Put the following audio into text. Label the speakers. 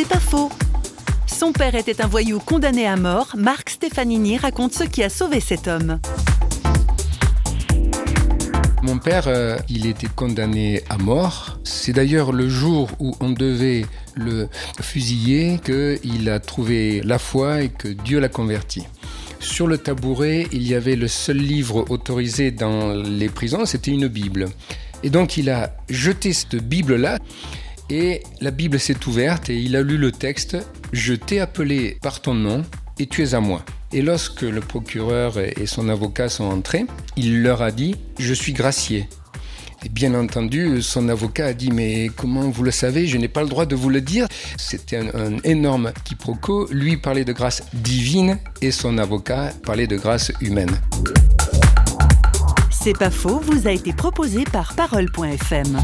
Speaker 1: C'est pas faux. Son père était un voyou condamné à mort. Marc Stefanini raconte ce qui a sauvé cet homme.
Speaker 2: Mon père, euh, il était condamné à mort. C'est d'ailleurs le jour où on devait le fusiller qu'il a trouvé la foi et que Dieu l'a converti. Sur le tabouret, il y avait le seul livre autorisé dans les prisons, c'était une Bible. Et donc il a jeté cette Bible-là et la Bible s'est ouverte et il a lu le texte Je t'ai appelé par ton nom et tu es à moi. Et lorsque le procureur et son avocat sont entrés, il leur a dit Je suis gracié. Et bien entendu, son avocat a dit Mais comment vous le savez? Je n'ai pas le droit de vous le dire. C'était un, énorme quiproquo. Lui parlait de grâce divine et son avocat parlait de grâce humaine.
Speaker 1: C'est pas faux, vous a été proposé par Parole.fm.